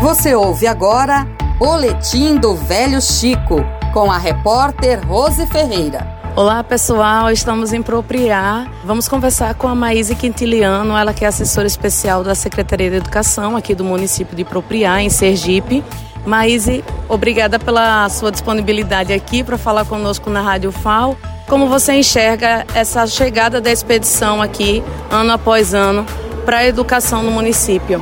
Você ouve agora Boletim do Velho Chico, com a repórter Rose Ferreira. Olá pessoal, estamos em Propriar. Vamos conversar com a Maíse Quintiliano, ela que é assessora especial da Secretaria de Educação aqui do município de Propriar, em Sergipe. Maíse, obrigada pela sua disponibilidade aqui para falar conosco na Rádio FAO. Como você enxerga essa chegada da expedição aqui, ano após ano, para a educação no município?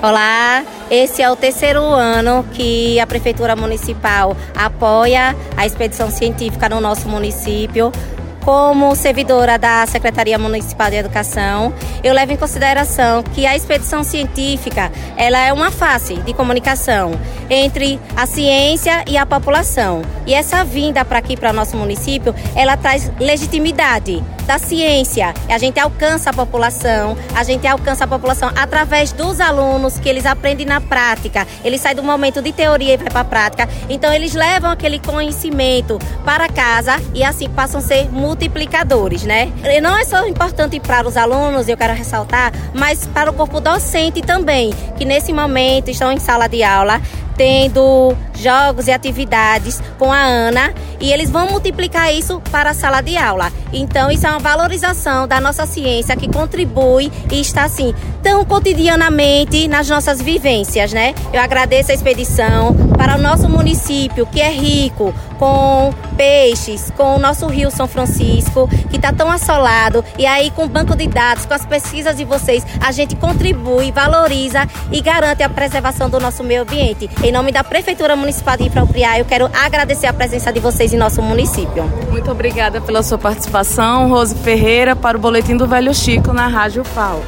Olá, esse é o terceiro ano que a Prefeitura Municipal apoia a expedição científica no nosso município como servidora da Secretaria Municipal de Educação, eu levo em consideração que a expedição científica ela é uma face de comunicação entre a ciência e a população. E essa vinda para aqui, para o nosso município, ela traz legitimidade da ciência. A gente alcança a população, a gente alcança a população através dos alunos que eles aprendem na prática. Eles saem do momento de teoria e vai para a prática. Então eles levam aquele conhecimento para casa e assim passam a ser multiplicadores, né? E não é só importante para os alunos, eu quero ressaltar, mas para o corpo docente também, que nesse momento estão em sala de aula tendo jogos e atividades com a Ana e eles vão multiplicar isso para a sala de aula. Então, isso é uma valorização da nossa ciência que contribui e está assim tão cotidianamente nas nossas vivências, né? Eu agradeço a expedição para o nosso município, que é rico com peixes, com o nosso Rio São Francisco, que está tão assolado, e aí com o banco de dados, com as pesquisas de vocês, a gente contribui, valoriza e garante a preservação do nosso meio ambiente. Em nome da Prefeitura Municipal de Impropriar, eu quero agradecer a presença de vocês em nosso município. Muito obrigada pela sua participação, Rose Ferreira, para o Boletim do Velho Chico na Rádio FAO.